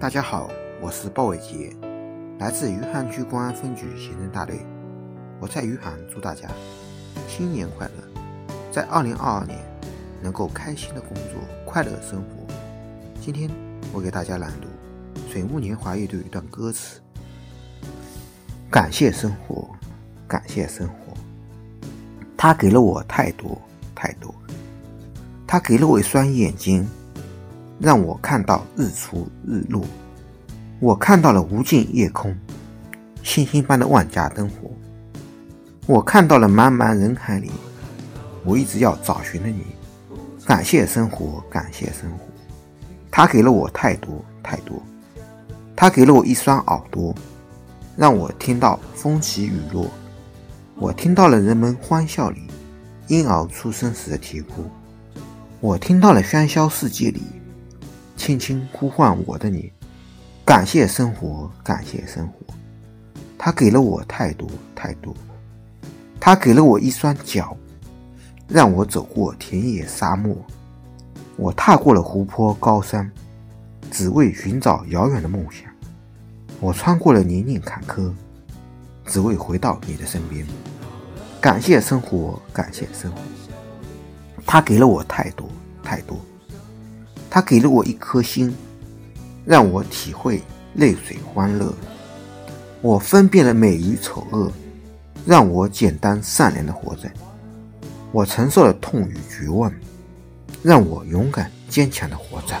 大家好，我是鲍伟杰，来自余杭区公安分局刑侦大队。我在余杭祝大家新年快乐，在二零二二年能够开心的工作，快乐生活。今天我给大家朗读水木年华乐队一段歌词：感谢生活，感谢生活，它给了我太多太多，它给了我一双眼睛。让我看到日出日落，我看到了无尽夜空，星星般的万家灯火。我看到了茫茫人海里，我一直要找寻的你。感谢生活，感谢生活，它给了我太多太多，它给了我一双耳朵，让我听到风起雨落。我听到了人们欢笑里婴儿出生时的啼哭，我听到了喧嚣世界里。轻轻呼唤我的你，感谢生活，感谢生活，它给了我太多太多，它给了我一双脚，让我走过田野沙漠，我踏过了湖泊高山，只为寻找遥远的梦想，我穿过了泥泞坎坷，只为回到你的身边。感谢生活，感谢生活，它给了我太多太多。他给了我一颗心，让我体会泪水欢乐。我分辨了美与丑恶，让我简单善良的活着。我承受了痛与绝望，让我勇敢坚强的活着。